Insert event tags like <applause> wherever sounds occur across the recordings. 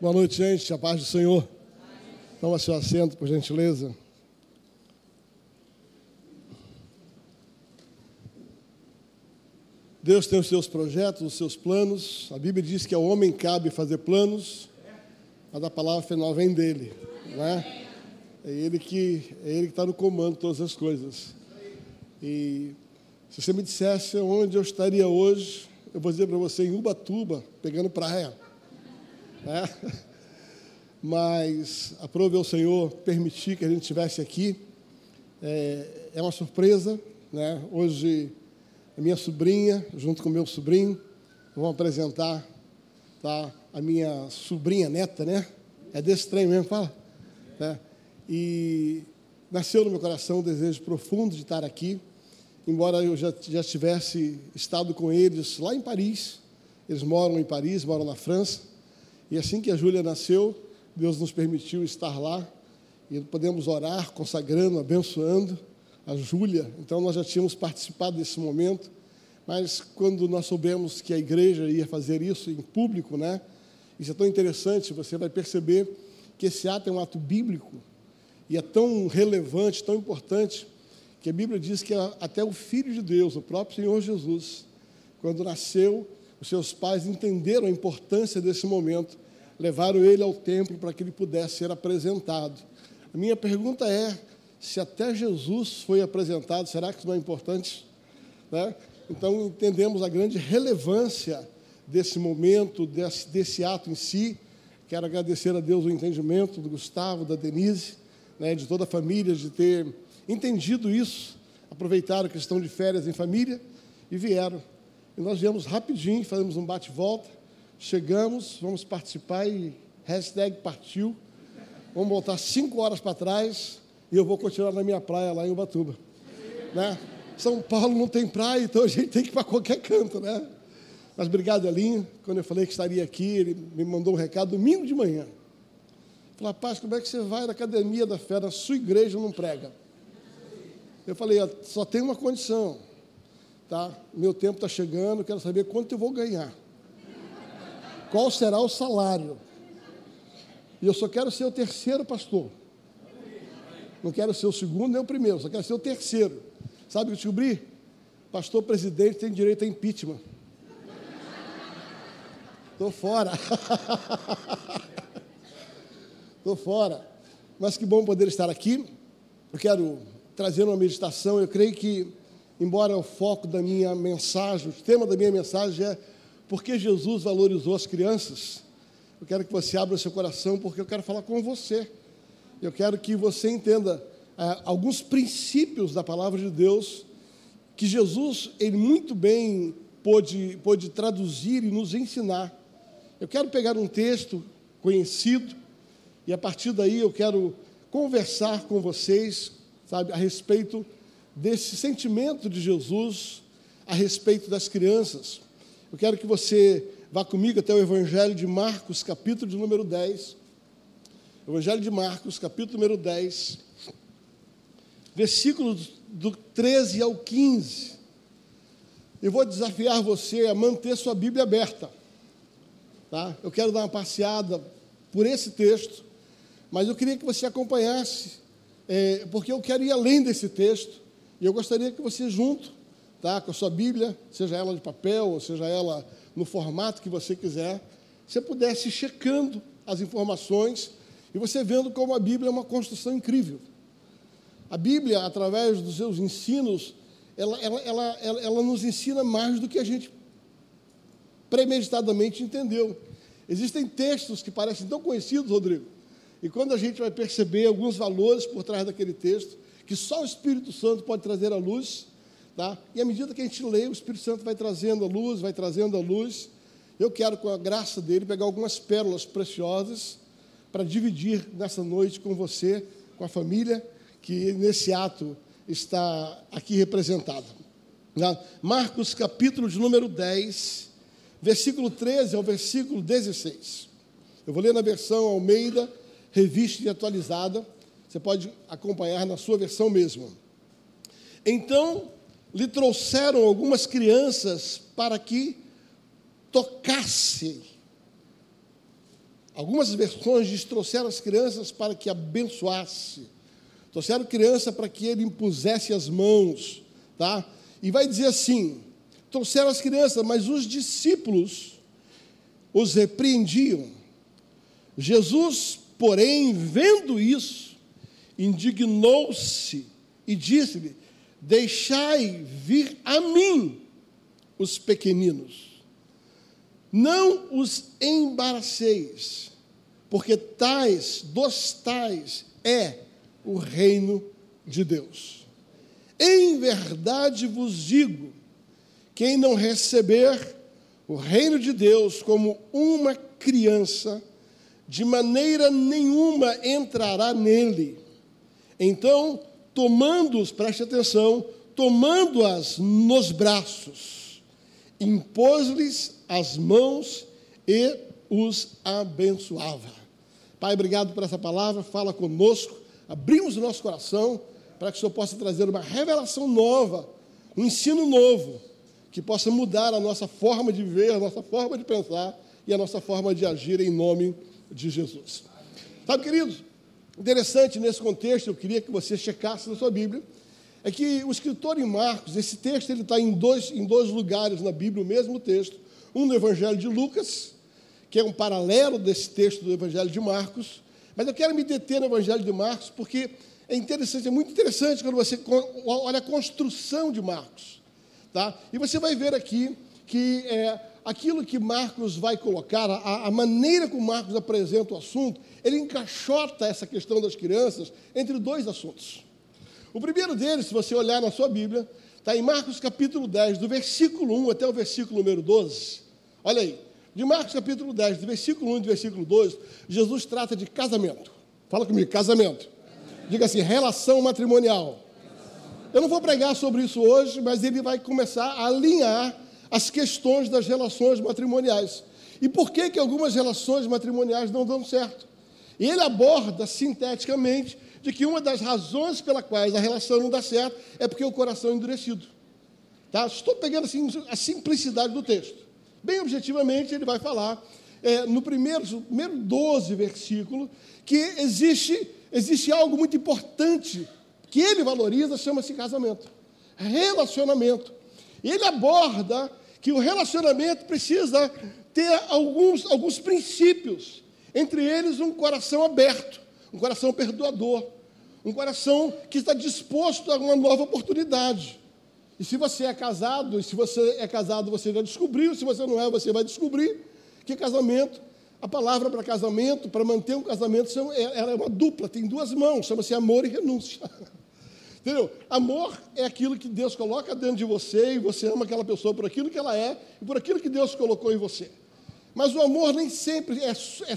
Boa noite, gente. A paz do Senhor. Toma seu assento, por gentileza. Deus tem os seus projetos, os seus planos. A Bíblia diz que ao homem cabe fazer planos, mas a palavra final vem dele, não é? É ele que é ele que está no comando de todas as coisas. E se você me dissesse onde eu estaria hoje, eu vou dizer para você em Ubatuba, pegando praia. É? Mas aprove ao Senhor permitir que a gente estivesse aqui. É, é uma surpresa, né? Hoje a minha sobrinha, junto com o meu sobrinho, vão apresentar tá? a minha sobrinha neta, né? É desse trem mesmo, fala. Né? E nasceu no meu coração um desejo profundo de estar aqui, embora eu já, já tivesse estado com eles lá em Paris. Eles moram em Paris, moram na França. E assim que a Júlia nasceu, Deus nos permitiu estar lá e podemos orar, consagrando, abençoando a Júlia. Então nós já tínhamos participado desse momento, mas quando nós soubemos que a igreja ia fazer isso em público, né? Isso é tão interessante, você vai perceber que esse ato é um ato bíblico e é tão relevante, tão importante, que a Bíblia diz que até o Filho de Deus, o próprio Senhor Jesus, quando nasceu, os seus pais entenderam a importância desse momento, levaram ele ao templo para que ele pudesse ser apresentado. A minha pergunta é: se até Jesus foi apresentado, será que isso não é importante? Né? Então, entendemos a grande relevância desse momento, desse, desse ato em si. Quero agradecer a Deus o entendimento do Gustavo, da Denise, né, de toda a família, de ter entendido isso, aproveitaram que estão de férias em família e vieram. E nós viemos rapidinho, fazemos um bate-volta, chegamos, vamos participar e hashtag partiu. Vamos voltar cinco horas para trás e eu vou continuar na minha praia lá em Ubatuba. Né? São Paulo não tem praia, então a gente tem que ir para qualquer canto, né? Mas obrigado, Elinho. Quando eu falei que estaria aqui, ele me mandou um recado domingo de manhã. Falou, rapaz, como é que você vai na academia da fé, na sua igreja não prega? Eu falei, só tem uma condição tá? Meu tempo está chegando, quero saber quanto eu vou ganhar. Qual será o salário? E eu só quero ser o terceiro pastor. Não quero ser o segundo nem o primeiro, só quero ser o terceiro. Sabe o que eu descobri? Pastor presidente tem direito a impeachment. Estou fora. <laughs> Estou fora. Mas que bom poder estar aqui. Eu quero trazer uma meditação. Eu creio que embora o foco da minha mensagem, o tema da minha mensagem é por que Jesus valorizou as crianças. Eu quero que você abra seu coração, porque eu quero falar com você. Eu quero que você entenda é, alguns princípios da palavra de Deus que Jesus, ele muito bem pôde, pôde traduzir e nos ensinar. Eu quero pegar um texto conhecido e a partir daí eu quero conversar com vocês, sabe, a respeito desse sentimento de Jesus a respeito das crianças. Eu quero que você vá comigo até o Evangelho de Marcos, capítulo de número 10. Evangelho de Marcos, capítulo número 10, versículos do 13 ao 15. Eu vou desafiar você a manter sua Bíblia aberta. Tá? Eu quero dar uma passeada por esse texto, mas eu queria que você acompanhasse, é, porque eu quero ir além desse texto. E eu gostaria que você, junto tá, com a sua Bíblia, seja ela de papel, ou seja ela no formato que você quiser, você pudesse checando as informações e você vendo como a Bíblia é uma construção incrível. A Bíblia, através dos seus ensinos, ela, ela, ela, ela nos ensina mais do que a gente premeditadamente entendeu. Existem textos que parecem tão conhecidos, Rodrigo, e quando a gente vai perceber alguns valores por trás daquele texto, que só o Espírito Santo pode trazer à luz, tá? E à medida que a gente lê, o Espírito Santo vai trazendo a luz, vai trazendo a luz. Eu quero, com a graça dele, pegar algumas pérolas preciosas para dividir nessa noite com você, com a família que nesse ato está aqui representada. Tá? Marcos, capítulo de número 10, versículo 13 ao versículo 16. Eu vou ler na versão Almeida, revista e atualizada. Você pode acompanhar na sua versão mesmo. Então lhe trouxeram algumas crianças para que tocasse Algumas versões diz trouxeram as crianças para que abençoasse. Trouxeram criança para que ele impusesse as mãos, tá? E vai dizer assim: trouxeram as crianças, mas os discípulos os repreendiam. Jesus, porém, vendo isso, indignou-se e disse-lhe: Deixai vir a mim os pequeninos, não os embaraceis, porque tais, dos tais é o reino de Deus. Em verdade vos digo: quem não receber o reino de Deus como uma criança, de maneira nenhuma entrará nele. Então, tomando-os, preste atenção, tomando-as nos braços, impôs-lhes as mãos e os abençoava. Pai, obrigado por essa palavra, fala conosco, abrimos o nosso coração para que o Senhor possa trazer uma revelação nova, um ensino novo, que possa mudar a nossa forma de viver, a nossa forma de pensar e a nossa forma de agir em nome de Jesus. Sabe, queridos, interessante nesse contexto, eu queria que você checasse na sua Bíblia, é que o escritor em Marcos, esse texto ele está em dois, em dois lugares na Bíblia, o mesmo texto, um no Evangelho de Lucas, que é um paralelo desse texto do Evangelho de Marcos, mas eu quero me deter no Evangelho de Marcos, porque é interessante, é muito interessante quando você olha a construção de Marcos. Tá? E você vai ver aqui que é, aquilo que Marcos vai colocar, a, a, maneira como Marcos apresenta o assunto, ele encaixota essa questão das crianças entre dois assuntos. O primeiro deles, se você olhar na sua Bíblia, está em Marcos capítulo 10, do versículo 1 até o versículo número 12. Olha aí. De Marcos capítulo 10, do versículo 1 e do versículo 12, Jesus trata de casamento. Fala comigo, casamento. Diga assim, relação matrimonial. Eu não vou pregar sobre isso hoje, mas ele vai começar a alinhar as questões das relações matrimoniais. E por que, que algumas relações matrimoniais não dão certo? E ele aborda sinteticamente de que uma das razões pela quais a relação não dá certo é porque o coração é endurecido. Tá? Estou pegando assim, a simplicidade do texto. Bem objetivamente, ele vai falar, é, no primeiro, primeiro 12 versículo, que existe, existe algo muito importante que ele valoriza, chama-se casamento. Relacionamento. Ele aborda que o relacionamento precisa ter alguns, alguns princípios, entre eles um coração aberto, um coração perdoador, um coração que está disposto a uma nova oportunidade. E se você é casado, e se você é casado, você já descobriu, se você não é, você vai descobrir que casamento, a palavra para casamento, para manter um casamento, é, ela é uma dupla, tem duas mãos, chama-se amor e renúncia. <laughs> Entendeu? Amor é aquilo que Deus coloca dentro de você e você ama aquela pessoa por aquilo que ela é e por aquilo que Deus colocou em você. Mas o amor nem sempre é, é,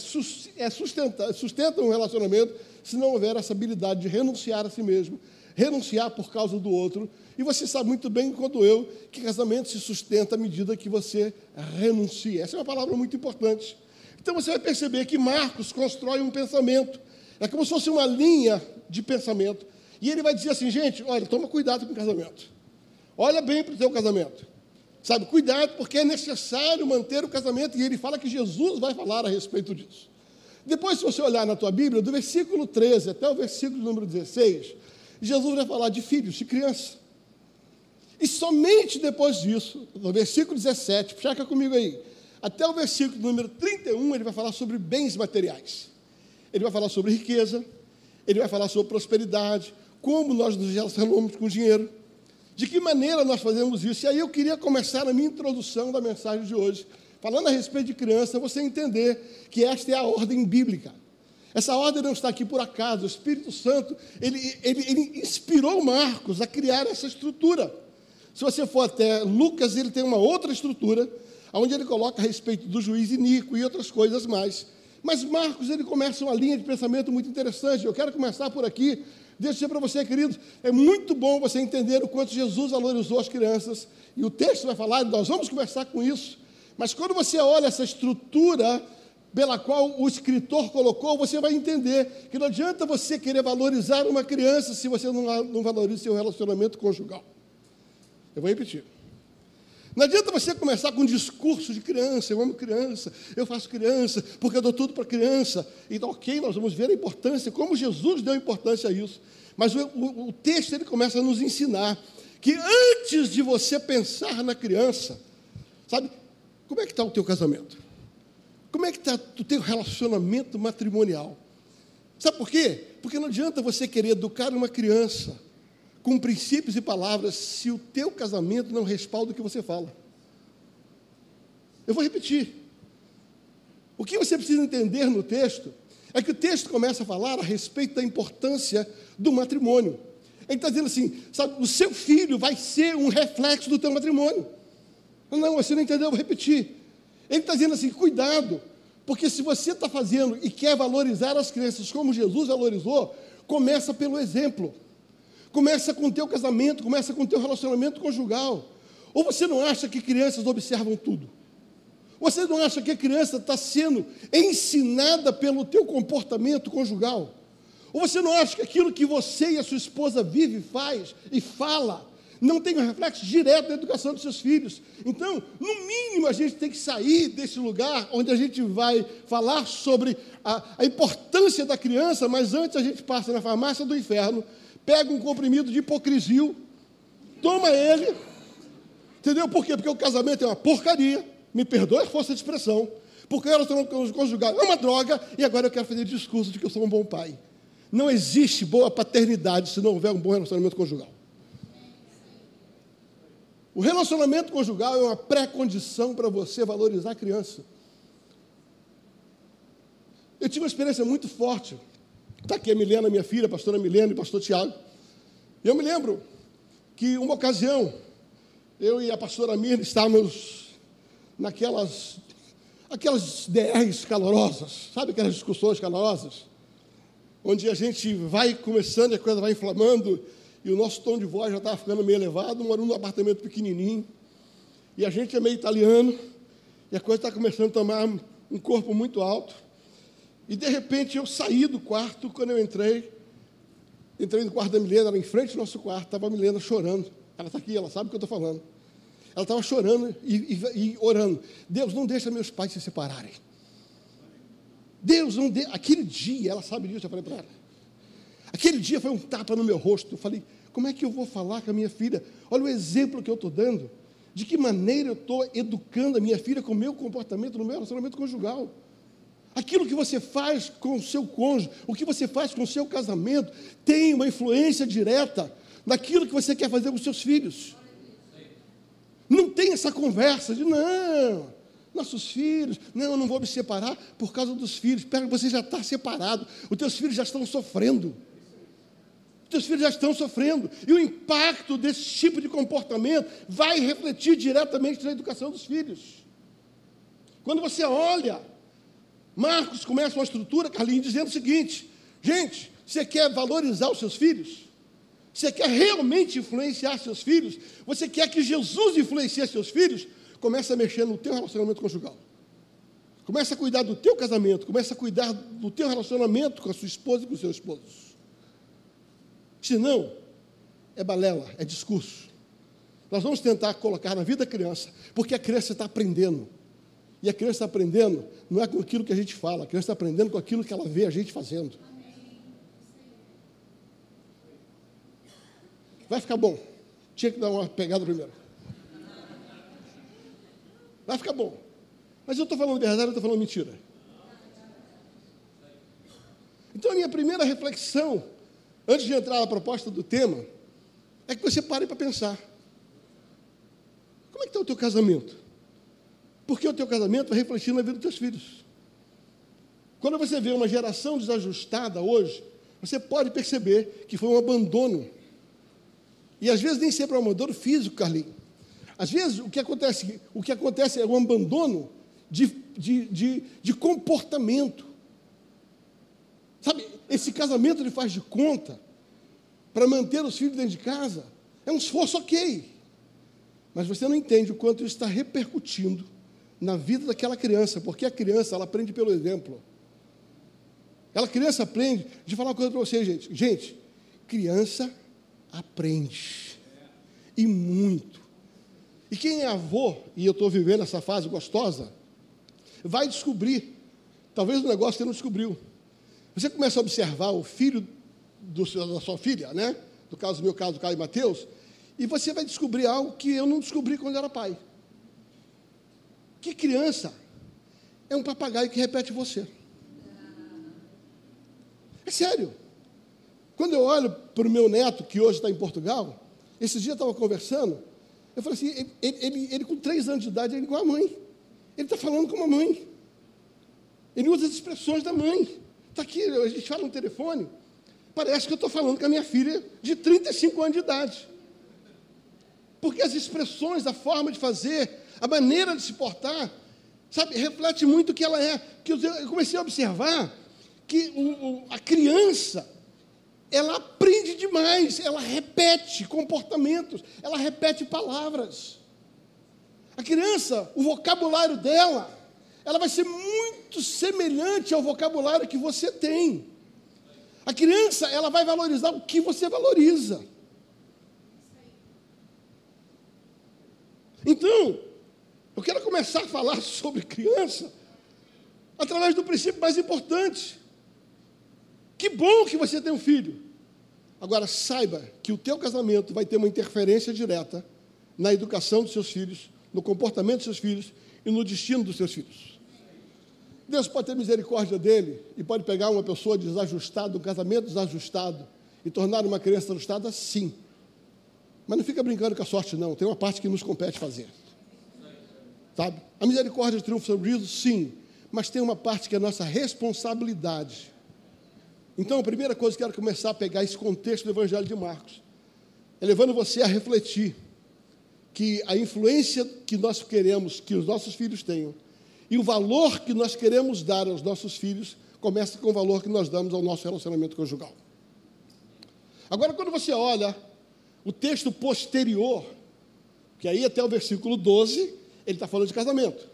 é sustenta, sustenta um relacionamento se não houver essa habilidade de renunciar a si mesmo, renunciar por causa do outro. E você sabe muito bem, quanto eu, que casamento se sustenta à medida que você renuncia. Essa é uma palavra muito importante. Então você vai perceber que Marcos constrói um pensamento. É como se fosse uma linha de pensamento. E ele vai dizer assim, gente, olha, toma cuidado com o casamento. Olha bem para o teu casamento. Sabe, cuidado, porque é necessário manter o casamento. E ele fala que Jesus vai falar a respeito disso. Depois, se você olhar na tua Bíblia, do versículo 13 até o versículo número 16, Jesus vai falar de filhos, de criança. E somente depois disso, no versículo 17, checa comigo aí, até o versículo número 31, ele vai falar sobre bens materiais. Ele vai falar sobre riqueza, ele vai falar sobre prosperidade, como nós nos relacionamos com o dinheiro, de que maneira nós fazemos isso. E aí eu queria começar a minha introdução da mensagem de hoje, falando a respeito de criança, você entender que esta é a ordem bíblica. Essa ordem não está aqui por acaso. O Espírito Santo, ele, ele, ele inspirou Marcos a criar essa estrutura. Se você for até Lucas, ele tem uma outra estrutura, onde ele coloca a respeito do juiz iníquo e outras coisas mais. Mas Marcos, ele começa uma linha de pensamento muito interessante. Eu quero começar por aqui. Deixa eu dizer para você, querido, é muito bom você entender o quanto Jesus valorizou as crianças. E o texto vai falar, nós vamos conversar com isso. Mas quando você olha essa estrutura pela qual o escritor colocou, você vai entender que não adianta você querer valorizar uma criança se você não, não valoriza seu relacionamento conjugal. Eu vou repetir. Não adianta você começar com um discurso de criança, eu amo criança, eu faço criança, porque eu dou tudo para criança. Então, ok, nós vamos ver a importância, como Jesus deu importância a isso. Mas o, o, o texto ele começa a nos ensinar que antes de você pensar na criança, sabe, como é que está o teu casamento? Como é que está o teu relacionamento matrimonial? Sabe por quê? Porque não adianta você querer educar uma criança com princípios e palavras se o teu casamento não respalda o que você fala. Eu vou repetir. O que você precisa entender no texto é que o texto começa a falar a respeito da importância do matrimônio. Ele está dizendo assim, sabe, o seu filho vai ser um reflexo do teu matrimônio. Não, você não entendeu, eu vou repetir. Ele está dizendo assim, cuidado, porque se você está fazendo e quer valorizar as crianças como Jesus valorizou, começa pelo exemplo. Começa com o teu casamento, começa com o teu relacionamento conjugal. Ou você não acha que crianças observam tudo? Você não acha que a criança está sendo ensinada pelo teu comportamento conjugal? Ou você não acha que aquilo que você e a sua esposa vive, faz e fala, não tem um reflexo direto na educação dos seus filhos? Então, no mínimo, a gente tem que sair desse lugar onde a gente vai falar sobre a, a importância da criança, mas antes a gente passa na farmácia do inferno pega um comprimido de hipocrisia, toma ele, entendeu? Por quê? Porque o casamento é uma porcaria, me perdoe a força de expressão, porque o relacionamento conjugal é uma droga, e agora eu quero fazer discurso de que eu sou um bom pai. Não existe boa paternidade se não houver um bom relacionamento conjugal. O relacionamento conjugal é uma pré-condição para você valorizar a criança. Eu tive uma experiência muito forte Está aqui a Milena, minha filha, a pastora Milena e o pastor Tiago. E eu me lembro que uma ocasião, eu e a pastora Mirna estávamos naquelas aquelas DRs calorosas, sabe aquelas discussões calorosas? Onde a gente vai começando e a coisa vai inflamando, e o nosso tom de voz já estava ficando meio elevado, morando num apartamento pequenininho, e a gente é meio italiano, e a coisa está começando a tomar um corpo muito alto. E de repente eu saí do quarto, quando eu entrei, entrei no quarto da Milena, era em frente do nosso quarto, estava a Milena chorando. Ela está aqui, ela sabe o que eu estou falando. Ela estava chorando e, e, e, orando. Deus, não deixa meus pais se separarem. Deus, não deixa. Aquele dia, ela sabe disso, eu falei para ela. Aquele dia foi um tapa no meu rosto. Eu falei, como é que eu vou falar com a minha filha? Olha o exemplo que eu estou dando. De que maneira eu estou educando a minha filha com o meu comportamento no meu relacionamento conjugal. Aquilo que você faz com o seu cônjuge, o que você faz com o seu casamento, tem uma influência direta naquilo que você quer fazer com os seus filhos. Não tem essa conversa de não, nossos filhos, não, eu não vou me separar por causa dos filhos. Pera, você já está separado, os teus filhos já estão sofrendo. Os teus filhos já estão sofrendo. E o impacto desse tipo de comportamento vai refletir diretamente na educação dos filhos. Quando você olha Marcos começa uma estrutura, Carlinhos, dizendo o seguinte: gente, você quer valorizar os seus filhos? Você quer realmente influenciar seus filhos? Você quer que Jesus influencie seus filhos? Começa a mexer no teu relacionamento conjugal. Começa a cuidar do teu casamento, começa a cuidar do teu relacionamento com a sua esposa e com os seus esposos. Senão, é balela, é discurso. Nós vamos tentar colocar na vida da criança, porque a criança está aprendendo. E a criança está aprendendo, não é com aquilo que a gente fala, a criança está aprendendo com aquilo que ela vê a gente fazendo. Vai ficar bom. Tinha que dar uma pegada primeiro. Vai ficar bom. Mas eu estou falando verdade, eu estou falando mentira. Então a minha primeira reflexão, antes de entrar na proposta do tema, é que você pare para pensar. Como é que está o teu casamento? Porque o teu casamento vai refletir na vida dos teus filhos. Quando você vê uma geração desajustada hoje, você pode perceber que foi um abandono. E às vezes nem sempre é um abandono físico, Carlinhos. Às vezes o que acontece, o que acontece é um abandono de, de, de, de comportamento. Sabe, esse casamento ele faz de conta para manter os filhos dentro de casa. É um esforço ok. Mas você não entende o quanto isso está repercutindo na vida daquela criança, porque a criança ela aprende pelo exemplo. Ela criança aprende. De falar uma coisa para vocês, gente. Gente, criança aprende. E muito. E quem é avô, e eu estou vivendo essa fase gostosa, vai descobrir, talvez um negócio você não descobriu. Você começa a observar o filho do, da sua filha, né? No caso, no meu caso, Caio e Mateus, e você vai descobrir algo que eu não descobri quando era pai. Que criança é um papagaio que repete você. É sério. Quando eu olho para o meu neto, que hoje está em Portugal, esse dia eu estava conversando, eu falei assim, ele, ele, ele, com três anos de idade, ele é igual a mãe. Ele está falando como a mãe. Ele usa as expressões da mãe. Está aqui, a gente fala no telefone, parece que eu estou falando com a minha filha de 35 anos de idade. Porque as expressões, a forma de fazer, a maneira de se portar, sabe, reflete muito o que ela é. Que eu comecei a observar que o, o, a criança, ela aprende demais, ela repete comportamentos, ela repete palavras. A criança, o vocabulário dela, ela vai ser muito semelhante ao vocabulário que você tem. A criança, ela vai valorizar o que você valoriza. Então, eu quero começar a falar <laughs> sobre criança através do princípio mais importante. Que bom que você tem um filho. Agora, saiba que o teu casamento vai ter uma interferência direta na educação dos seus filhos, no comportamento dos seus filhos e no destino dos seus filhos. Deus pode ter misericórdia dele e pode pegar uma pessoa desajustada, um casamento desajustado, e tornar uma criança ajustada, sim. Mas não fica brincando com a sorte, não. Tem uma parte que nos compete fazer. Sabe? A misericórdia triunfa sobre o sim. Mas tem uma parte que é nossa responsabilidade. Então, a primeira coisa que eu quero começar a pegar esse contexto do Evangelho de Marcos, é levando você a refletir que a influência que nós queremos que os nossos filhos tenham e o valor que nós queremos dar aos nossos filhos começa com o valor que nós damos ao nosso relacionamento conjugal. Agora, quando você olha o texto posterior, que aí até o versículo 12, ele está falando de casamento.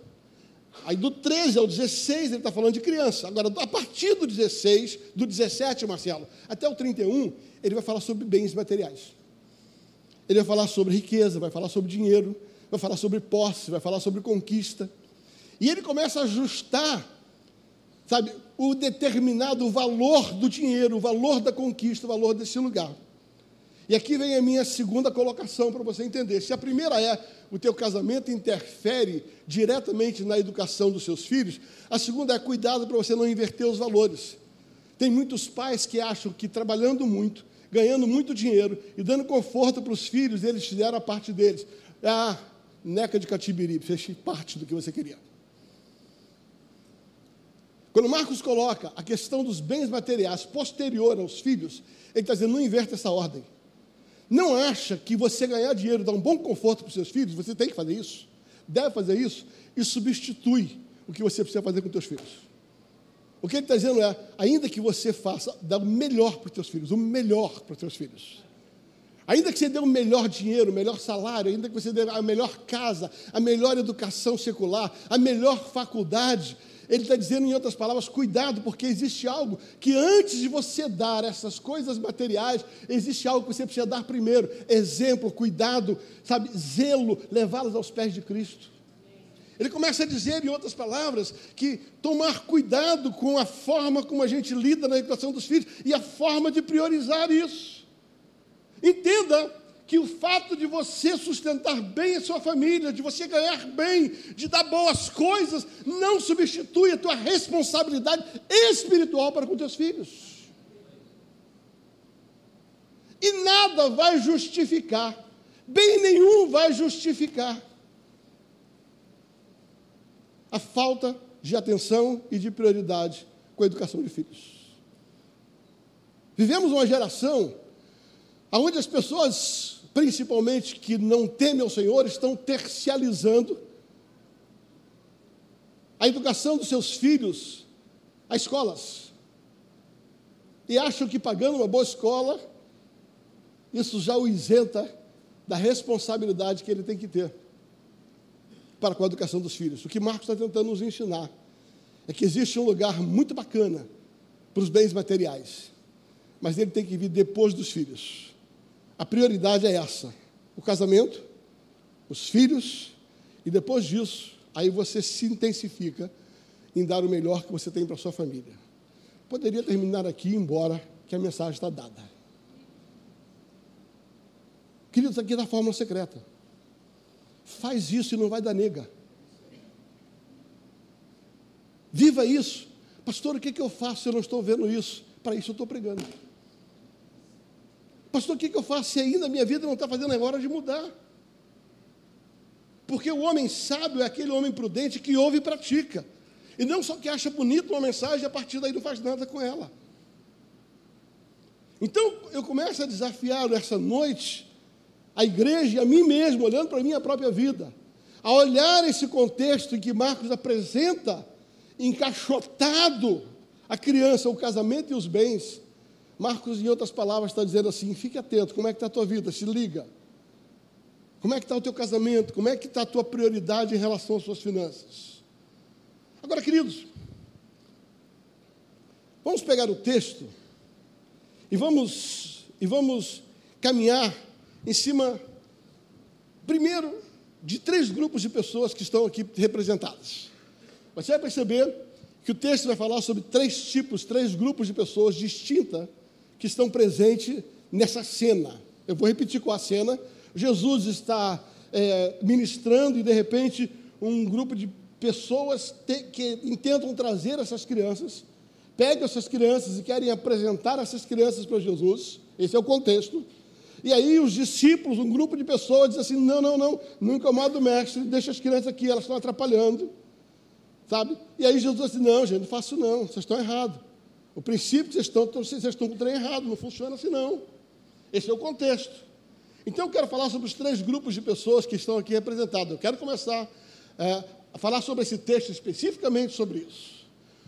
Aí do 13 ao 16 ele está falando de criança. Agora, a partir do 16, do 17, Marcelo, até o 31, ele vai falar sobre bens materiais. Ele vai falar sobre riqueza, vai falar sobre dinheiro, vai falar sobre posse, vai falar sobre conquista. E ele começa a ajustar, sabe, o determinado valor do dinheiro, o valor da conquista, o valor desse lugar. E aqui vem a minha segunda colocação para você entender. Se a primeira é o teu casamento interfere diretamente na educação dos seus filhos, a segunda é cuidado para você não inverter os valores. Tem muitos pais que acham que trabalhando muito, ganhando muito dinheiro e dando conforto para os filhos, eles fizeram a parte deles. Ah, neca de catibiri, fez parte do que você queria. Quando Marcos coloca a questão dos bens materiais posterior aos filhos, ele está dizendo: não inverta essa ordem. Não acha que você ganhar dinheiro, dar um bom conforto para os seus filhos, você tem que fazer isso, deve fazer isso, e substitui o que você precisa fazer com os seus filhos. O que ele está dizendo é, ainda que você faça, dá o melhor para os seus filhos, o melhor para os seus filhos. Ainda que você dê o melhor dinheiro, o melhor salário, ainda que você dê a melhor casa, a melhor educação secular, a melhor faculdade, ele está dizendo, em outras palavras, cuidado, porque existe algo que antes de você dar essas coisas materiais, existe algo que você precisa dar primeiro: exemplo, cuidado, sabe, zelo, levá-las aos pés de Cristo. Ele começa a dizer, em outras palavras, que tomar cuidado com a forma como a gente lida na educação dos filhos e a forma de priorizar isso. Entenda que o fato de você sustentar bem a sua família, de você ganhar bem, de dar boas coisas, não substitui a tua responsabilidade espiritual para com teus filhos. E nada vai justificar, bem nenhum vai justificar a falta de atenção e de prioridade com a educação de filhos. Vivemos uma geração onde as pessoas principalmente que não temem ao Senhor, estão tercializando a educação dos seus filhos a escolas. E acham que pagando uma boa escola, isso já o isenta da responsabilidade que ele tem que ter para com a educação dos filhos. O que Marcos está tentando nos ensinar é que existe um lugar muito bacana para os bens materiais, mas ele tem que vir depois dos filhos. A prioridade é essa: o casamento, os filhos, e depois disso, aí você se intensifica em dar o melhor que você tem para sua família. Poderia terminar aqui, embora que a mensagem está dada. Queridos, aqui da fórmula secreta. Faz isso e não vai dar nega. Viva isso. Pastor, o que, que eu faço se eu não estou vendo isso? Para isso eu estou pregando. Pastor, o que, que eu faço se ainda a minha vida não está fazendo a hora de mudar? Porque o homem sábio é aquele homem prudente que ouve e pratica. E não só que acha bonito uma mensagem a partir daí não faz nada com ela. Então eu começo a desafiar essa noite a igreja e a mim mesmo, olhando para a minha própria vida, a olhar esse contexto em que Marcos apresenta encaixotado a criança, o casamento e os bens. Marcos, em outras palavras, está dizendo assim: fique atento, como é que está a tua vida? Se liga. Como é que está o teu casamento? Como é que está a tua prioridade em relação às suas finanças? Agora, queridos, vamos pegar o texto e vamos, e vamos caminhar em cima, primeiro, de três grupos de pessoas que estão aqui representadas. Você vai perceber que o texto vai falar sobre três tipos, três grupos de pessoas distintas que estão presentes nessa cena. Eu vou repetir qual a cena. Jesus está é, ministrando e, de repente, um grupo de pessoas te, que intentam trazer essas crianças, pegam essas crianças e querem apresentar essas crianças para Jesus. Esse é o contexto. E aí os discípulos, um grupo de pessoas, diz assim: não, não, não, não incomoda o mestre, deixa as crianças aqui, elas estão atrapalhando. Sabe? E aí Jesus disse: assim, não, gente, não faço não, vocês estão errados. O princípio que vocês estão, vocês estão com o trem errado, não funciona assim não. Esse é o contexto. Então eu quero falar sobre os três grupos de pessoas que estão aqui representados. Eu quero começar é, a falar sobre esse texto especificamente sobre isso.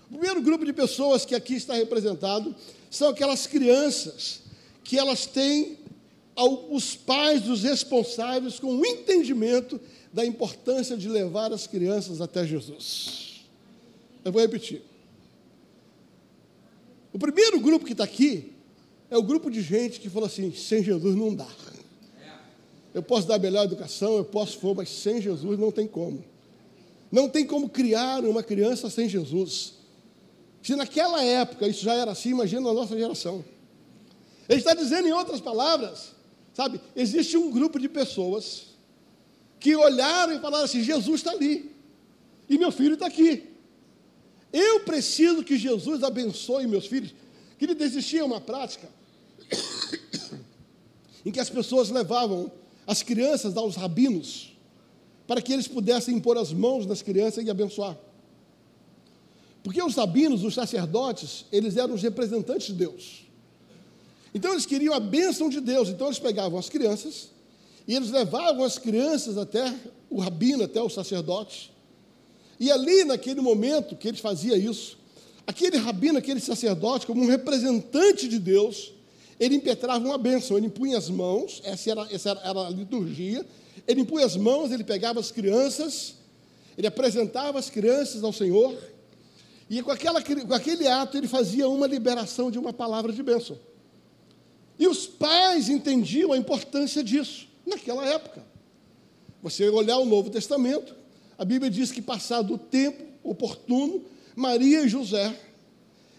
O primeiro grupo de pessoas que aqui está representado são aquelas crianças que elas têm os pais dos responsáveis com o entendimento da importância de levar as crianças até Jesus. Eu vou repetir. O primeiro grupo que está aqui é o grupo de gente que falou assim: sem Jesus não dá. Eu posso dar a melhor educação, eu posso for, mas sem Jesus não tem como. Não tem como criar uma criança sem Jesus. Se naquela época isso já era assim, imagina na nossa geração. Ele está dizendo, em outras palavras, Sabe, existe um grupo de pessoas que olharam e falaram assim: Jesus está ali, e meu filho está aqui. Eu preciso que Jesus abençoe meus filhos. Que ele desistia uma prática <coughs> em que as pessoas levavam as crianças aos rabinos para que eles pudessem impor as mãos nas crianças e abençoar. Porque os rabinos, os sacerdotes, eles eram os representantes de Deus. Então eles queriam a bênção de Deus. Então eles pegavam as crianças e eles levavam as crianças até o rabino, até o sacerdote. E ali, naquele momento que eles faziam isso, aquele rabino, aquele sacerdote, como um representante de Deus, ele impetrava uma bênção, ele impunha as mãos, essa era, essa era a liturgia, ele impunha as mãos, ele pegava as crianças, ele apresentava as crianças ao Senhor, e com, aquela, com aquele ato ele fazia uma liberação de uma palavra de bênção. E os pais entendiam a importância disso naquela época. Você olhar o Novo Testamento, a Bíblia diz que passado o tempo oportuno, Maria e José,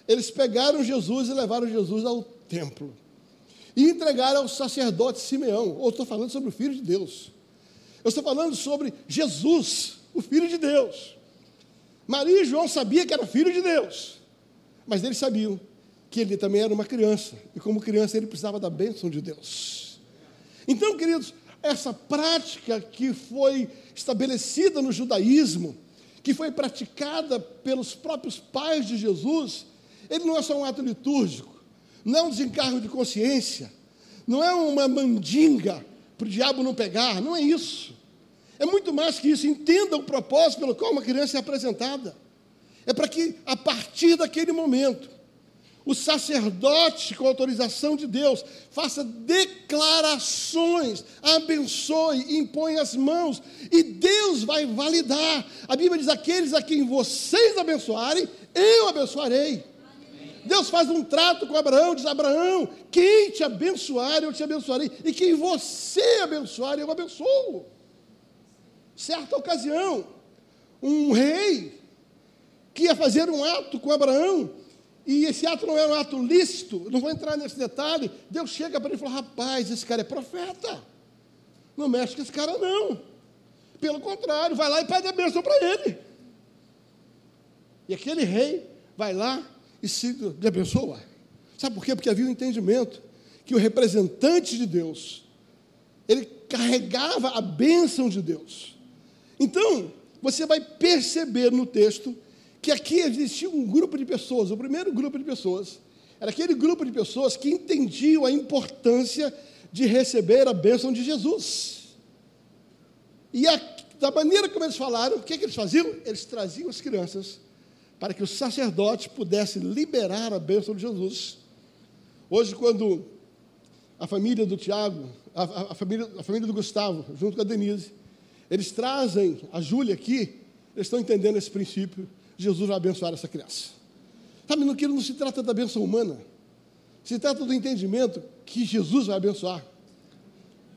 eles pegaram Jesus e levaram Jesus ao templo. E entregaram ao sacerdote Simeão. Ou estou falando sobre o Filho de Deus. Eu estou falando sobre Jesus, o Filho de Deus. Maria e João sabiam que era filho de Deus, mas eles sabiam que ele também era uma criança, e como criança ele precisava da bênção de Deus. Então, queridos, essa prática que foi estabelecida no judaísmo, que foi praticada pelos próprios pais de Jesus, ele não é só um ato litúrgico, não é um desencargo de consciência, não é uma mandinga para o diabo não pegar, não é isso. É muito mais que isso. Entenda o propósito pelo qual uma criança é apresentada. É para que, a partir daquele momento, o sacerdote, com autorização de Deus, faça declarações, abençoe, impõe as mãos, e Deus vai validar. A Bíblia diz: aqueles a quem vocês abençoarem, eu abençoarei. Deus faz um trato com Abraão, diz: Abraão, quem te abençoar, eu te abençoarei, e quem você abençoar, eu abençoo. certa ocasião, um rei que ia fazer um ato com Abraão, e esse ato não era um ato lícito, não vou entrar nesse detalhe. Deus chega para ele e fala: rapaz, esse cara é profeta. Não mexe com esse cara, não. Pelo contrário, vai lá e pede a bênção para ele. E aquele rei vai lá e se abençoa. Sabe por quê? Porque havia um entendimento que o representante de Deus, ele carregava a bênção de Deus. Então, você vai perceber no texto que aqui existia um grupo de pessoas, o primeiro grupo de pessoas, era aquele grupo de pessoas que entendiam a importância de receber a bênção de Jesus. E a, da maneira como eles falaram, o que, que eles faziam? Eles traziam as crianças para que o sacerdote pudesse liberar a bênção de Jesus. Hoje, quando a família do Tiago, a, a, a, família, a família do Gustavo, junto com a Denise, eles trazem a Júlia aqui, eles estão entendendo esse princípio Jesus vai abençoar essa criança. Sabe, no que não se trata da bênção humana, se trata do entendimento que Jesus vai abençoar.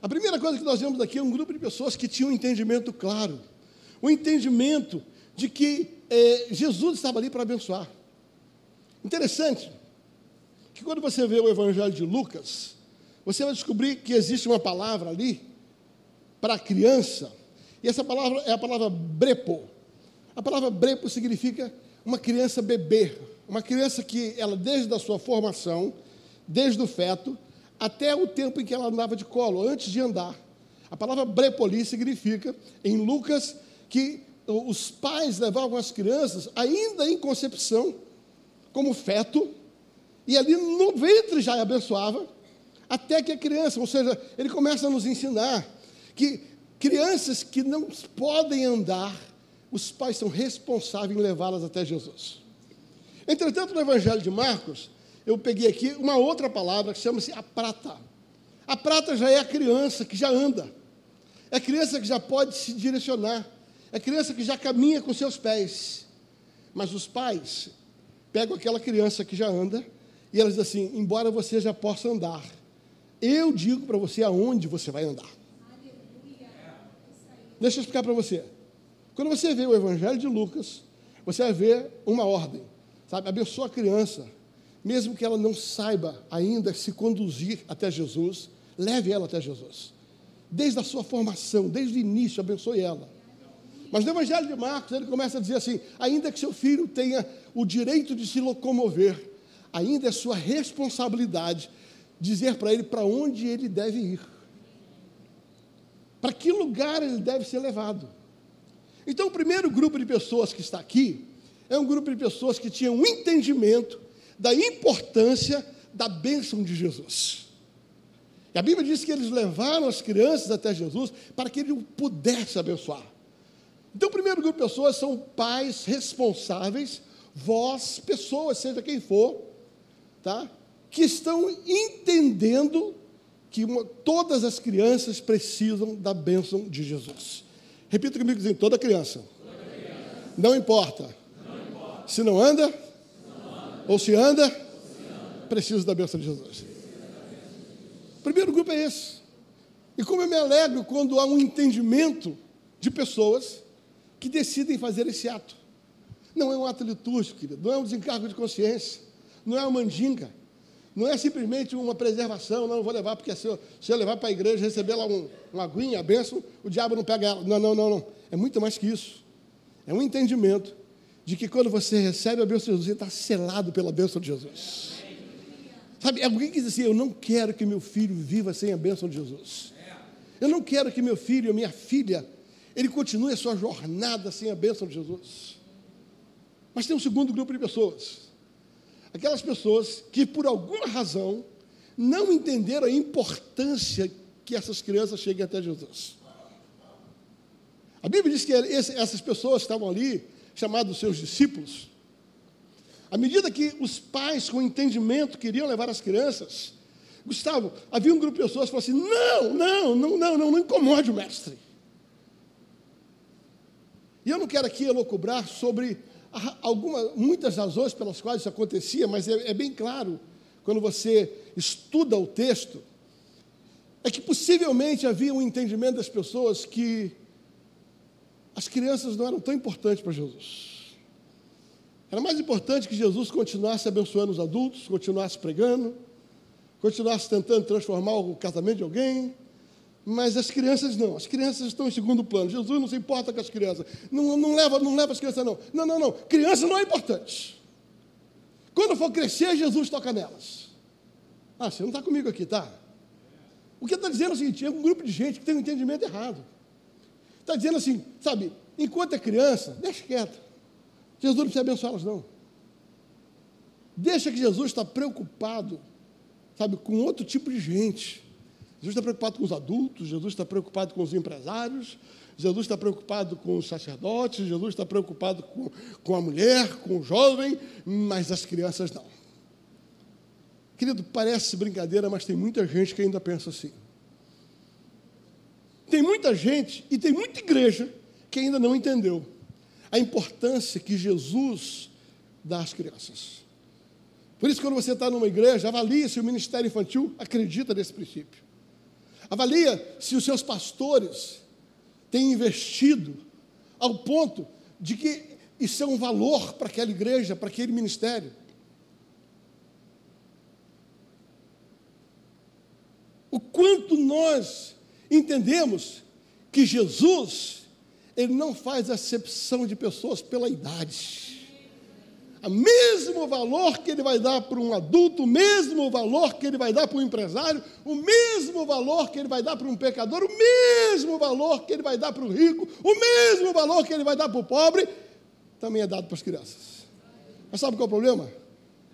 A primeira coisa que nós vemos aqui é um grupo de pessoas que tinham um entendimento claro, o um entendimento de que é, Jesus estava ali para abençoar. Interessante que quando você vê o Evangelho de Lucas, você vai descobrir que existe uma palavra ali para criança, e essa palavra é a palavra brepo. A palavra brepo significa uma criança bebê, uma criança que ela, desde a sua formação, desde o feto, até o tempo em que ela andava de colo, antes de andar. A palavra brepoli significa, em Lucas, que os pais levavam as crianças, ainda em concepção, como feto, e ali no ventre já abençoava, até que a criança, ou seja, ele começa a nos ensinar que crianças que não podem andar, os pais são responsáveis em levá-las até Jesus. Entretanto, no Evangelho de Marcos, eu peguei aqui uma outra palavra que chama-se a prata. A prata já é a criança que já anda, é a criança que já pode se direcionar, é a criança que já caminha com seus pés. Mas os pais pegam aquela criança que já anda e elas dizem assim: embora você já possa andar, eu digo para você aonde você vai andar. Deixa eu explicar para você. Quando você vê o Evangelho de Lucas, você vai ver uma ordem, sabe? Abençoa a criança, mesmo que ela não saiba ainda se conduzir até Jesus, leve ela até Jesus. Desde a sua formação, desde o início, abençoe ela. Mas no Evangelho de Marcos, ele começa a dizer assim: ainda que seu filho tenha o direito de se locomover, ainda é sua responsabilidade dizer para ele para onde ele deve ir, para que lugar ele deve ser levado. Então, o primeiro grupo de pessoas que está aqui é um grupo de pessoas que tinham um entendimento da importância da bênção de Jesus. E a Bíblia diz que eles levaram as crianças até Jesus para que ele pudesse abençoar. Então, o primeiro grupo de pessoas são pais responsáveis, vós, pessoas, seja quem for, tá? que estão entendendo que uma, todas as crianças precisam da bênção de Jesus. Repita comigo dizendo, toda criança. Toda criança. Não, importa. não importa. Se não anda, se não anda. ou se anda, se anda. precisa da bênção de Jesus. O primeiro grupo é esse. E como eu me alegro quando há um entendimento de pessoas que decidem fazer esse ato. Não é um ato litúrgico, querido, não é um desencargo de consciência, não é uma mandinga, não é simplesmente uma preservação, não, vou levar, porque se eu, se eu levar para a igreja, receber lá um, uma aguinha, a benção, o diabo não pega ela. Não, não, não, não. É muito mais que isso. É um entendimento de que quando você recebe a bênção de Jesus, você está selado pela bênção de Jesus. Sabe, alguém que diz assim, eu não quero que meu filho viva sem a bênção de Jesus. Eu não quero que meu filho minha filha, ele continue a sua jornada sem a bênção de Jesus. Mas tem um segundo grupo de pessoas aquelas pessoas que, por alguma razão, não entenderam a importância que essas crianças cheguem até Jesus. A Bíblia diz que essas pessoas estavam ali, chamados seus discípulos. À medida que os pais, com entendimento, queriam levar as crianças, Gustavo, havia um grupo de pessoas que falaram assim: não, não, não, não, não, não incomode o mestre. E eu não quero aqui elocubrar sobre alguma, muitas razões pelas quais isso acontecia, mas é, é bem claro quando você estuda o texto, é que possivelmente havia um entendimento das pessoas que as crianças não eram tão importantes para Jesus. Era mais importante que Jesus continuasse abençoando os adultos, continuasse pregando, continuasse tentando transformar o casamento de alguém, mas as crianças não, as crianças estão em segundo plano. Jesus não se importa com as crianças. Não, não, leva, não leva as crianças, não. Não, não, não. Criança não é importante. Quando for crescer, Jesus toca nelas. Ah, você não está comigo aqui, tá? O que está dizendo é o seguinte: é um grupo de gente que tem um entendimento errado. Está dizendo assim, sabe, enquanto é criança, deixa quieto. Jesus não precisa abençoá-las, não. Deixa que Jesus está preocupado, sabe, com outro tipo de gente. Jesus está preocupado com os adultos, Jesus está preocupado com os empresários, Jesus está preocupado com os sacerdotes, Jesus está preocupado com, com a mulher, com o jovem, mas as crianças não. Querido, parece brincadeira, mas tem muita gente que ainda pensa assim. Tem muita gente e tem muita igreja que ainda não entendeu a importância que Jesus dá às crianças. Por isso, quando você está numa igreja, avalie se o ministério infantil acredita nesse princípio. Avalia se os seus pastores têm investido ao ponto de que isso é um valor para aquela igreja, para aquele ministério. O quanto nós entendemos que Jesus, ele não faz acepção de pessoas pela idade o mesmo valor que ele vai dar para um adulto, o mesmo valor que ele vai dar para um empresário, o mesmo valor que ele vai dar para um pecador, o mesmo valor que ele vai dar para o rico, o mesmo valor que ele vai dar para o pobre, também é dado para as crianças. Mas sabe qual é o problema?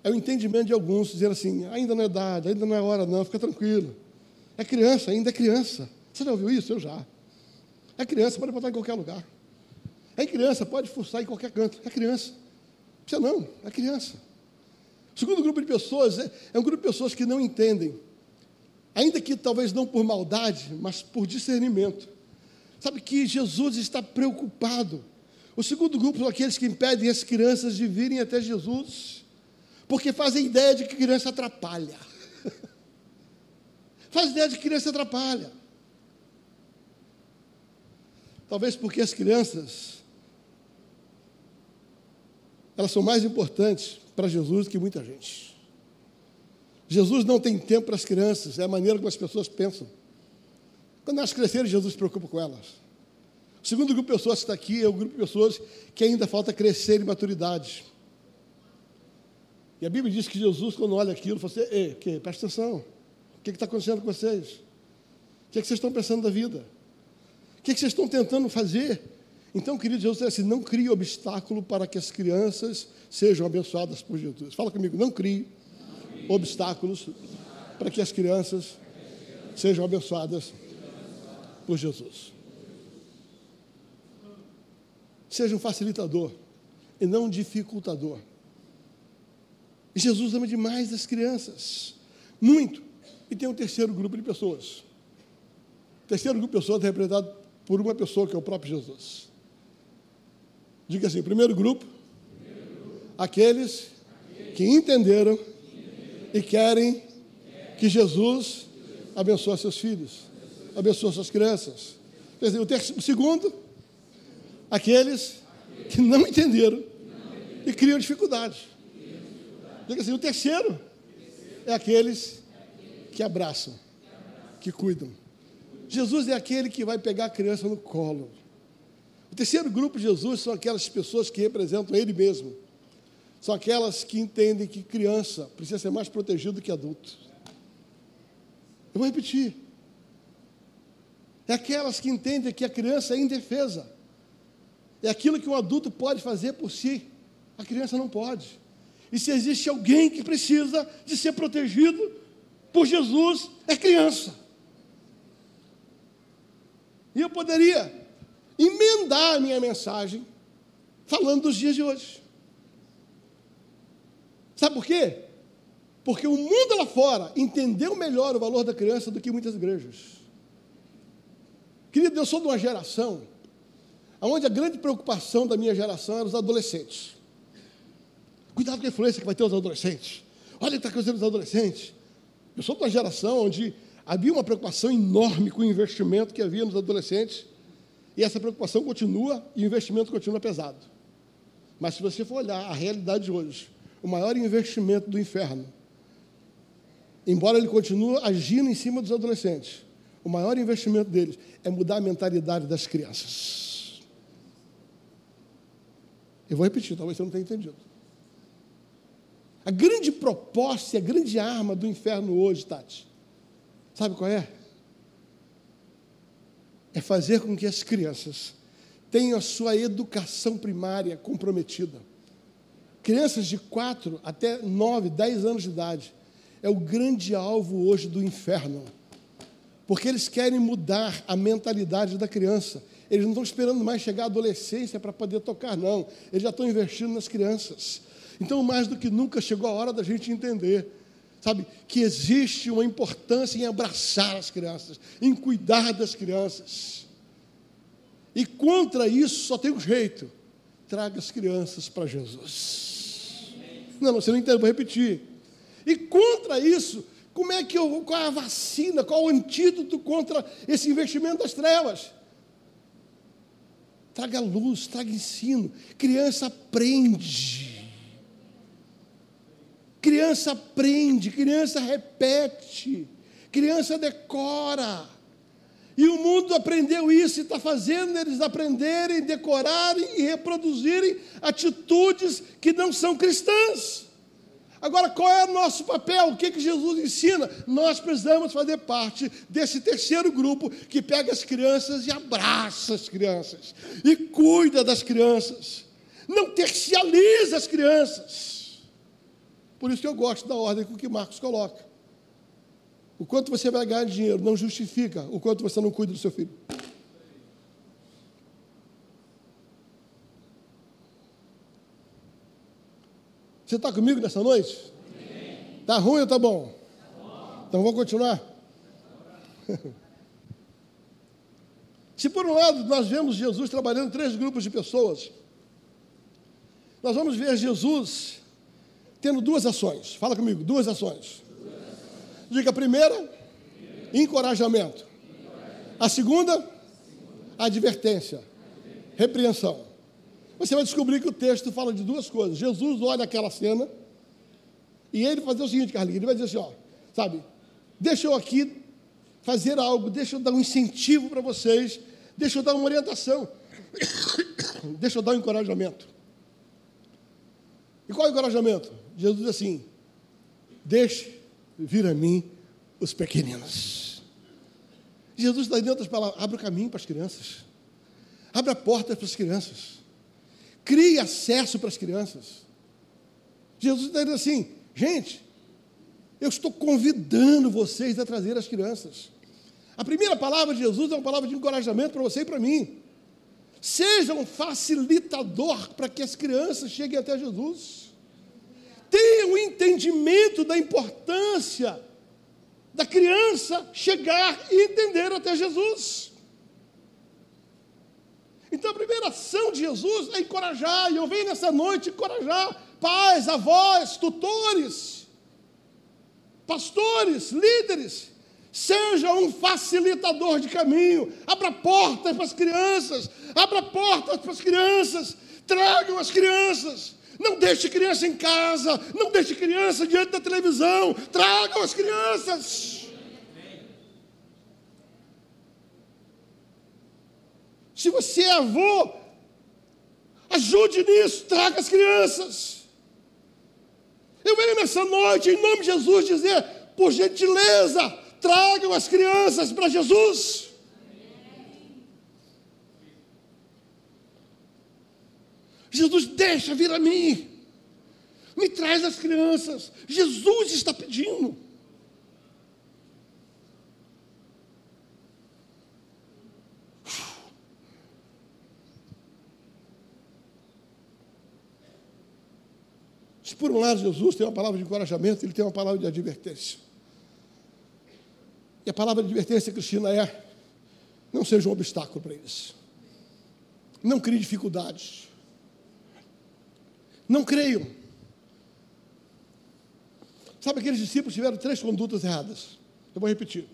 É o entendimento de alguns dizer assim: ainda não é dado, ainda não é hora, não, fica tranquilo. É criança, ainda é criança. Você já ouviu isso? Eu já. É criança, pode botar em qualquer lugar. É criança, pode forçar em qualquer canto. É criança. Você não, é criança. O segundo grupo de pessoas é, é um grupo de pessoas que não entendem, ainda que talvez não por maldade, mas por discernimento. Sabe que Jesus está preocupado. O segundo grupo são aqueles que impedem as crianças de virem até Jesus, porque fazem ideia de que criança atrapalha. <laughs> Faz ideia de que criança atrapalha. Talvez porque as crianças elas são mais importantes para Jesus do que muita gente. Jesus não tem tempo para as crianças, é a maneira como as pessoas pensam. Quando elas crescerem, Jesus se preocupa com elas. O segundo grupo de pessoas que está aqui é o grupo de pessoas que ainda falta crescer em maturidade. E a Bíblia diz que Jesus, quando olha aquilo, fala assim: Ei, que, presta atenção. O que está acontecendo com vocês? O que, é que vocês estão pensando da vida? O que, é que vocês estão tentando fazer? Então, querido Jesus, assim, não crie obstáculo para que as crianças sejam abençoadas por Jesus. Fala comigo, não crie obstáculos para que as crianças sejam abençoadas por Jesus. Seja um facilitador e não um dificultador. E Jesus ama demais as crianças, muito. E tem um terceiro grupo de pessoas. O terceiro grupo de pessoas é representado por uma pessoa que é o próprio Jesus. Diga assim: primeiro grupo, aqueles que entenderam e querem que Jesus abençoe seus filhos, abençoe suas crianças. O, terceiro, segundo, aqueles que não entenderam e criam dificuldades. Diga assim: o terceiro é aqueles que abraçam, que cuidam. Jesus é aquele que vai pegar a criança no colo o terceiro grupo de Jesus são aquelas pessoas que representam Ele mesmo. São aquelas que entendem que criança precisa ser mais protegida do que adulto. Eu vou repetir. É aquelas que entendem que a criança é indefesa. É aquilo que um adulto pode fazer por si, a criança não pode. E se existe alguém que precisa de ser protegido por Jesus, é criança. E eu poderia emendar a minha mensagem falando dos dias de hoje. Sabe por quê? Porque o mundo lá fora entendeu melhor o valor da criança do que muitas igrejas. Querido, eu sou de uma geração onde a grande preocupação da minha geração era os adolescentes. Cuidado com a influência que vai ter os adolescentes. Olha o que está acontecendo os adolescentes. Eu sou de uma geração onde havia uma preocupação enorme com o investimento que havia nos adolescentes E essa preocupação continua e o investimento continua pesado. Mas se você for olhar a realidade de hoje, o maior investimento do inferno, embora ele continue agindo em cima dos adolescentes, o maior investimento deles é mudar a mentalidade das crianças. Eu vou repetir, talvez você não tenha entendido. A grande proposta a grande arma do inferno hoje, Tati, sabe qual é? É fazer com que as crianças tenham a sua educação primária comprometida. Crianças de 4 até 9, 10 anos de idade é o grande alvo hoje do inferno. Porque eles querem mudar a mentalidade da criança. Eles não estão esperando mais chegar à adolescência para poder tocar, não. Eles já estão investindo nas crianças. Então, mais do que nunca, chegou a hora da gente entender, sabe, que existe uma importância em abraçar as crianças, em cuidar das crianças. E contra isso só tem um jeito: traga as crianças para Jesus. Não, você não entende, vou repetir. E contra isso, como é que eu, qual é a vacina, qual é o antídoto contra esse investimento das trevas? Traga luz, traga ensino. Criança aprende. Criança aprende, criança repete, criança decora. E o mundo aprendeu isso e está fazendo eles aprenderem, decorarem e reproduzirem atitudes que não são cristãs. Agora, qual é o nosso papel? O que, que Jesus ensina? Nós precisamos fazer parte desse terceiro grupo que pega as crianças e abraça as crianças, e cuida das crianças, não tercializa as crianças. Por isso que eu gosto da ordem que Marcos coloca. O quanto você vai ganhar dinheiro não justifica o quanto você não cuida do seu filho. Você está comigo nessa noite? Está ruim ou está bom? Tá bom? Então vamos continuar? <laughs> Se por um lado nós vemos Jesus trabalhando três grupos de pessoas, nós vamos ver Jesus tendo duas ações. Fala comigo, duas ações. Diga a primeira, encorajamento. A segunda, advertência, repreensão. Você vai descobrir que o texto fala de duas coisas. Jesus olha aquela cena e ele fazer o seguinte, Carlinhos, ele vai dizer assim, ó, sabe, deixa eu aqui fazer algo, deixa eu dar um incentivo para vocês, deixa eu dar uma orientação, <coughs> deixa eu dar um encorajamento. E qual é o encorajamento? Jesus diz assim: Deixe vir a mim os pequeninos. Jesus está dentro outras palavras: abre o caminho para as crianças, abre a porta para as crianças, crie acesso para as crianças. Jesus está dizendo assim: gente, eu estou convidando vocês a trazer as crianças. A primeira palavra de Jesus é uma palavra de encorajamento para você e para mim. Seja um facilitador para que as crianças cheguem até Jesus tenha o um entendimento da importância da criança chegar e entender até Jesus. Então a primeira ação de Jesus é encorajar, e eu venho nessa noite encorajar pais, avós, tutores, pastores, líderes. Seja um facilitador de caminho, abra portas para as crianças, abra portas para as crianças, tragam as crianças, não deixe criança em casa, não deixe criança diante da televisão. Tragam as crianças. Se você é avô, ajude nisso, traga as crianças. Eu venho nessa noite, em nome de Jesus, dizer, por gentileza, tragam as crianças para Jesus. Jesus, deixa vir a mim. Me traz as crianças. Jesus está pedindo. Se por um lado Jesus tem uma palavra de encorajamento, ele tem uma palavra de advertência. E a palavra de advertência, Cristina, é: não seja um obstáculo para eles. Não crie dificuldades. Não creiam. Sabe, aqueles discípulos tiveram três condutas erradas. Eu vou repetir.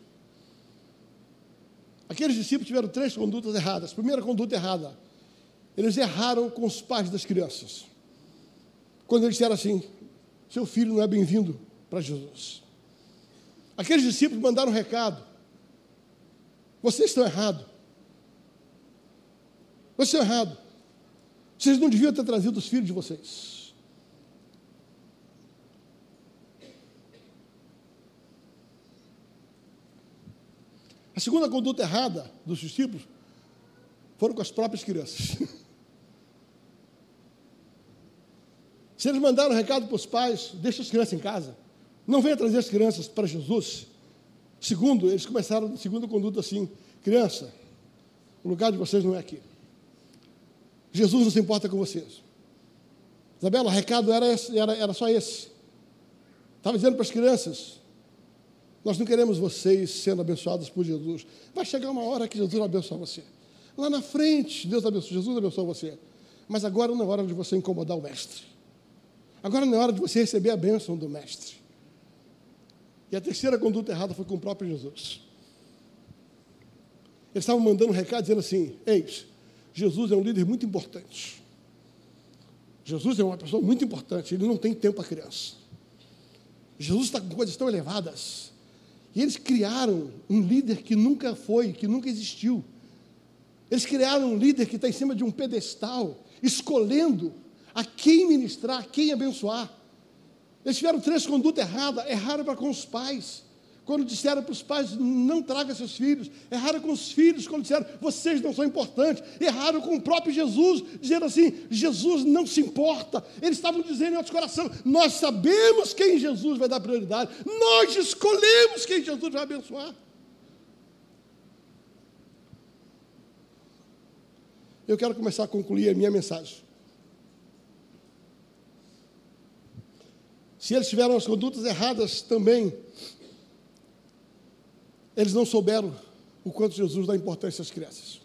Aqueles discípulos tiveram três condutas erradas. Primeira conduta errada, eles erraram com os pais das crianças. Quando eles disseram assim: seu filho não é bem-vindo para Jesus. Aqueles discípulos mandaram um recado: vocês estão errados. Vocês estão errados. Vocês não deviam ter trazido os filhos de vocês. A segunda conduta errada dos discípulos foram com as próprias crianças. Se eles mandaram um recado para os pais, deixa as crianças em casa. Não venha trazer as crianças para Jesus. Segundo, eles começaram, segunda conduta assim, criança, o lugar de vocês não é aqui. Jesus não se importa com vocês. Isabela, o recado era, esse, era, era só esse. Estava dizendo para as crianças: nós não queremos vocês sendo abençoados por Jesus. Vai chegar uma hora que Jesus vai abençoar você. Lá na frente, Deus abençoa, Jesus abençoa você. Mas agora não é hora de você incomodar o Mestre. Agora não é hora de você receber a bênção do Mestre. E a terceira conduta errada foi com o próprio Jesus. Eles estavam mandando um recado dizendo assim: Eis, Jesus é um líder muito importante. Jesus é uma pessoa muito importante, ele não tem tempo para criança. Jesus está com coisas tão elevadas. E eles criaram um líder que nunca foi, que nunca existiu. Eles criaram um líder que está em cima de um pedestal, escolhendo a quem ministrar, a quem abençoar. Eles tiveram três condutas erradas, erraram para com os pais quando disseram para os pais, não traga seus filhos. Erraram com os filhos quando disseram, vocês não são importantes. Erraram com o próprio Jesus, dizendo assim, Jesus não se importa. Eles estavam dizendo em nosso coração, nós sabemos quem Jesus vai dar prioridade. Nós escolhemos quem Jesus vai abençoar. Eu quero começar a concluir a minha mensagem. Se eles tiveram as condutas erradas também, eles não souberam o quanto Jesus dá importância às crianças.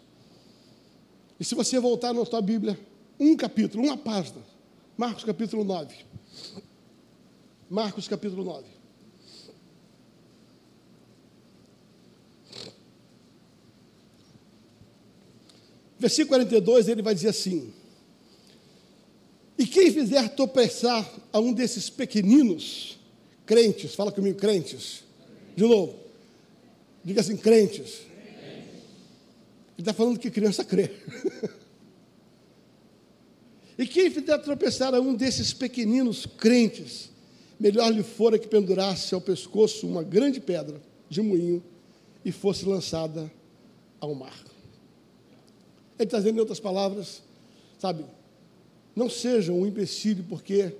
E se você voltar na sua Bíblia, um capítulo, uma página, Marcos capítulo 9. Marcos capítulo 9. Versículo 42, ele vai dizer assim: E quem fizer tropeçar a um desses pequeninos, crentes, fala comigo, crentes, de novo, Diga assim, crentes. Ele está falando que criança crê. <laughs> e quem fizer tropeçar a um desses pequeninos crentes, melhor lhe fora que pendurasse ao pescoço uma grande pedra de moinho e fosse lançada ao mar. Ele está dizendo, em outras palavras, sabe, não seja um empecilho, porque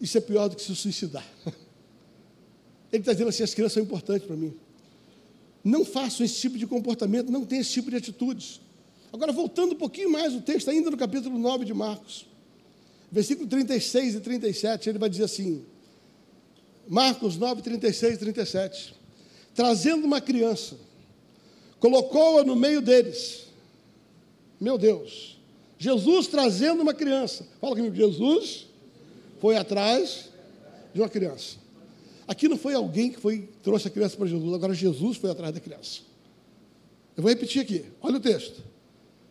isso é pior do que se suicidar. <laughs> Ele está dizendo assim: as crianças são importantes para mim. Não façam esse tipo de comportamento, não tenham esse tipo de atitudes. Agora, voltando um pouquinho mais o texto, ainda no capítulo 9 de Marcos, versículo 36 e 37, ele vai dizer assim: Marcos 9, 36 e 37. Trazendo uma criança, colocou-a no meio deles. Meu Deus, Jesus trazendo uma criança. Fala comigo, Jesus foi atrás de uma criança. Aqui não foi alguém que foi trouxe a criança para Jesus, agora Jesus foi atrás da criança. Eu vou repetir aqui, olha o texto.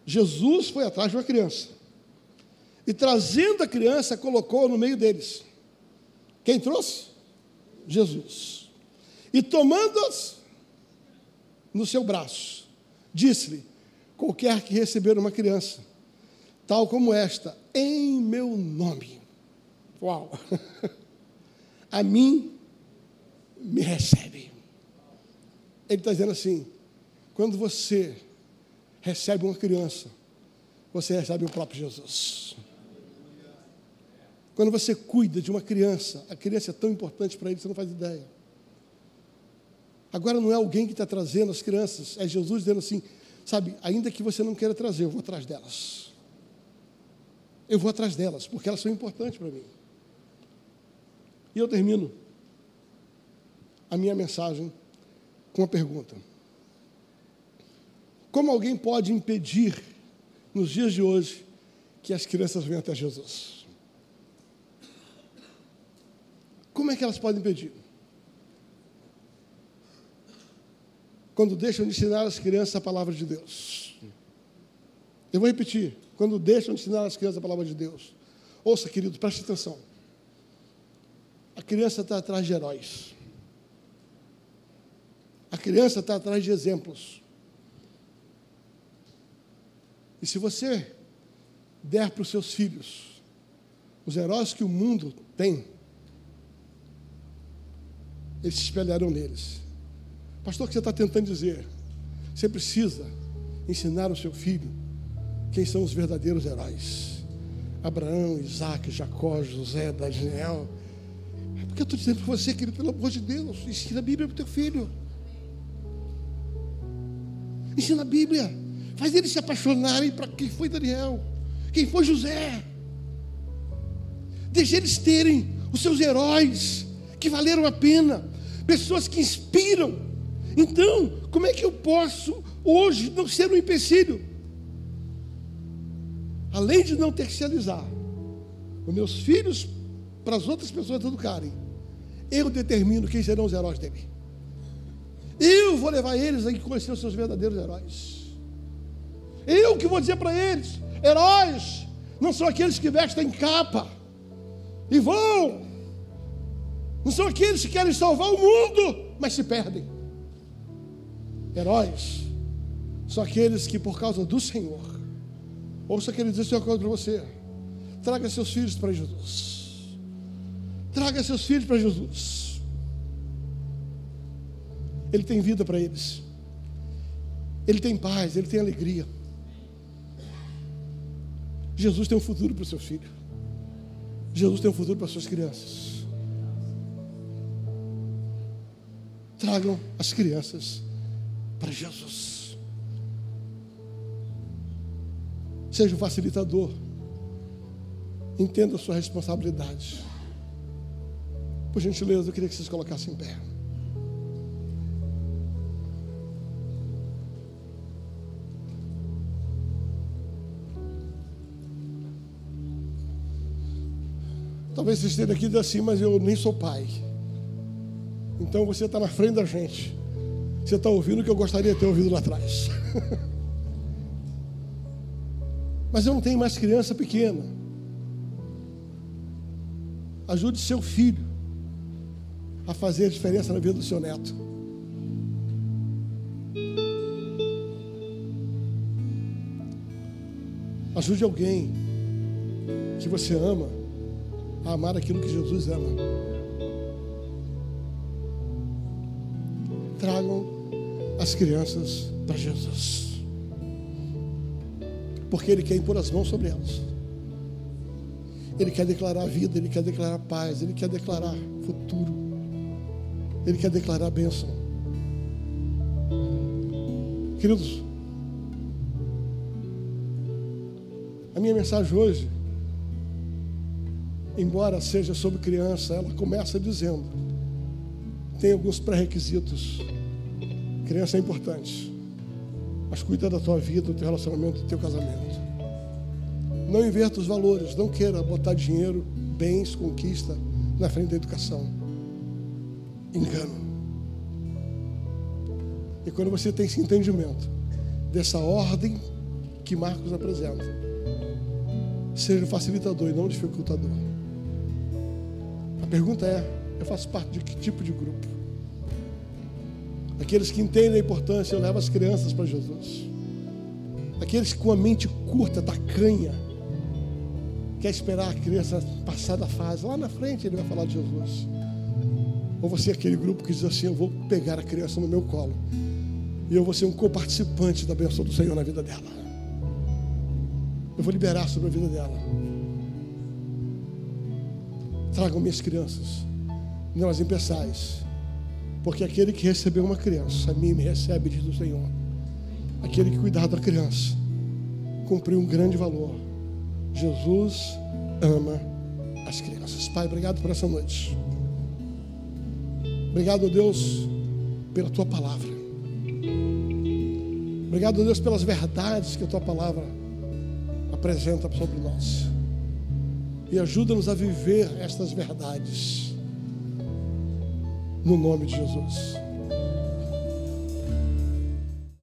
Jesus foi atrás de uma criança. E trazendo a criança, colocou no meio deles. Quem trouxe? Jesus. E tomando-as no seu braço, disse-lhe: Qualquer que receber uma criança, tal como esta, em meu nome, uau, <laughs> a mim me recebe. Ele está dizendo assim: quando você recebe uma criança, você recebe o próprio Jesus. Quando você cuida de uma criança, a criança é tão importante para ele, você não faz ideia. Agora não é alguém que está trazendo as crianças, é Jesus dizendo assim, sabe, ainda que você não queira trazer, eu vou atrás delas. Eu vou atrás delas, porque elas são importantes para mim. E eu termino a minha mensagem com uma pergunta: Como alguém pode impedir, nos dias de hoje, que as crianças venham até Jesus? Como é que elas podem impedir? quando deixam de ensinar as crianças a palavra de Deus. Eu vou repetir. Quando deixam de ensinar as crianças a palavra de Deus. Ouça, querido, preste atenção. A criança está atrás de heróis. A criança está atrás de exemplos. E se você der para os seus filhos os heróis que o mundo tem, eles se espelharão neles. Pastor, o que você está tentando dizer? Você precisa ensinar o seu filho quem são os verdadeiros heróis. Abraão, Isaac, Jacó, José, Daniel. É porque eu estou dizendo para você, querido, pelo amor de Deus, ensina a Bíblia para o teu filho. Ensina a Bíblia. Faz eles se apaixonarem para quem foi Daniel, quem foi José. Deixa eles terem os seus heróis que valeram a pena, pessoas que inspiram. Então, como é que eu posso hoje não ser um empecilho? Além de não terceirizar os meus filhos para as outras pessoas educarem, eu determino quem serão os heróis dele. Eu vou levar eles a conhecer os seus verdadeiros heróis. Eu que vou dizer para eles: heróis não são aqueles que vestem capa e vão, não são aqueles que querem salvar o mundo, mas se perdem. Heróis são aqueles que, por causa do Senhor, ouça que ele diz uma coisa para você: traga seus filhos para Jesus. Traga seus filhos para Jesus. Ele tem vida para eles. Ele tem paz, ele tem alegria. Jesus tem um futuro para o seu filho. Jesus tem um futuro para as suas crianças. Tragam as crianças para Jesus. Seja um facilitador. Entenda a sua responsabilidade. Por gentileza, eu queria que vocês colocassem em pé. Talvez você esteja aqui assim, mas eu nem sou pai. Então você está na frente da gente. Você está ouvindo o que eu gostaria de ter ouvido lá atrás. <laughs> mas eu não tenho mais criança pequena. Ajude seu filho a fazer a diferença na vida do seu neto. Ajude alguém que você ama a amar aquilo que Jesus ama. Tragam as crianças para Jesus. Porque Ele quer impor as mãos sobre elas. Ele quer declarar vida, Ele quer declarar paz, Ele quer declarar futuro. Ele quer declarar bênção. Queridos, a minha mensagem hoje embora seja sobre criança, ela começa dizendo: tem alguns pré-requisitos. Criança é importante, mas cuida da tua vida, do teu relacionamento, do teu casamento. Não inverta os valores, não queira botar dinheiro, bens, conquista na frente da educação. Engano. E quando você tem esse entendimento dessa ordem que Marcos apresenta, seja facilitador e não dificultador. A pergunta é: eu faço parte de que tipo de grupo? Aqueles que entendem a importância, eu levo as crianças para Jesus. Aqueles com a mente curta, tacanha, quer esperar a criança passar da fase, lá na frente ele vai falar de Jesus. Ou você é aquele grupo que diz assim: Eu vou pegar a criança no meu colo, e eu vou ser um coparticipante da bênção do Senhor na vida dela. Eu vou liberar sobre a vida dela. Tragam minhas crianças, não as impeçais, porque aquele que recebeu uma criança, a mim me recebe, diz o Senhor. Aquele que cuidar da criança, cumpriu um grande valor. Jesus ama as crianças. Pai, obrigado por essa noite. Obrigado, Deus, pela tua palavra. Obrigado, Deus, pelas verdades que a tua palavra apresenta sobre nós e ajuda-nos a viver estas verdades. No nome de Jesus.